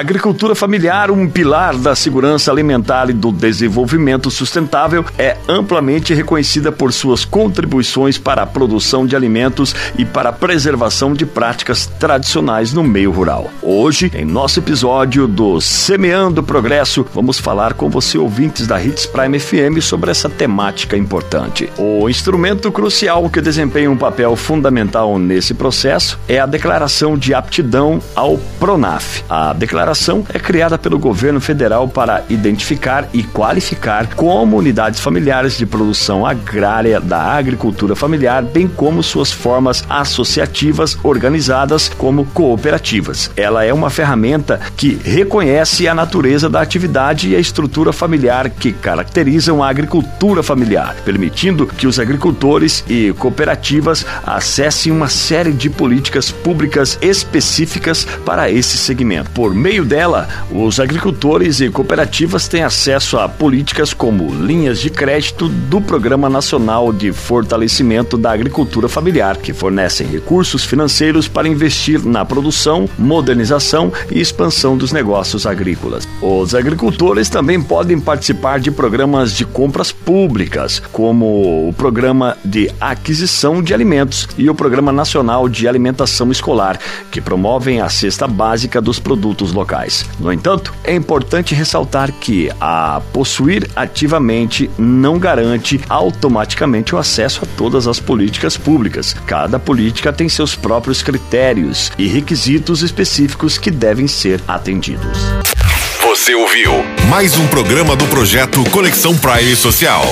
Agricultura familiar, um pilar da segurança alimentar e do desenvolvimento sustentável, é amplamente reconhecida por suas contribuições para a produção de alimentos e para a preservação de práticas tradicionais no meio rural. Hoje, em nosso episódio do Semeando Progresso, vamos falar com você, ouvintes da Hits Prime FM, sobre essa temática importante. O instrumento crucial que desempenha um papel fundamental nesse processo é a declaração de aptidão ao PRONAF. A declaração é criada pelo governo federal para identificar e qualificar comunidades familiares de produção agrária da agricultura familiar, bem como suas formas associativas organizadas como cooperativas. Ela é uma ferramenta que reconhece a natureza da atividade e a estrutura familiar que caracterizam a agricultura familiar, permitindo que os agricultores e cooperativas acessem uma série de políticas públicas específicas para esse segmento. Por meio dela, os agricultores e cooperativas têm acesso a políticas como linhas de crédito do Programa Nacional de Fortalecimento da Agricultura Familiar, que fornecem recursos financeiros para investir na produção, modernização e expansão dos negócios agrícolas. Os agricultores também podem participar de programas de compras públicas, como o Programa de Aquisição de Alimentos e o Programa Nacional de Alimentação Escolar, que promovem a cesta básica dos produtos locais. No entanto, é importante ressaltar que a possuir ativamente não garante automaticamente o acesso a todas as políticas públicas. Cada política tem seus próprios critérios e requisitos específicos que devem ser atendidos. Você ouviu mais um programa do projeto Conexão Prime Social.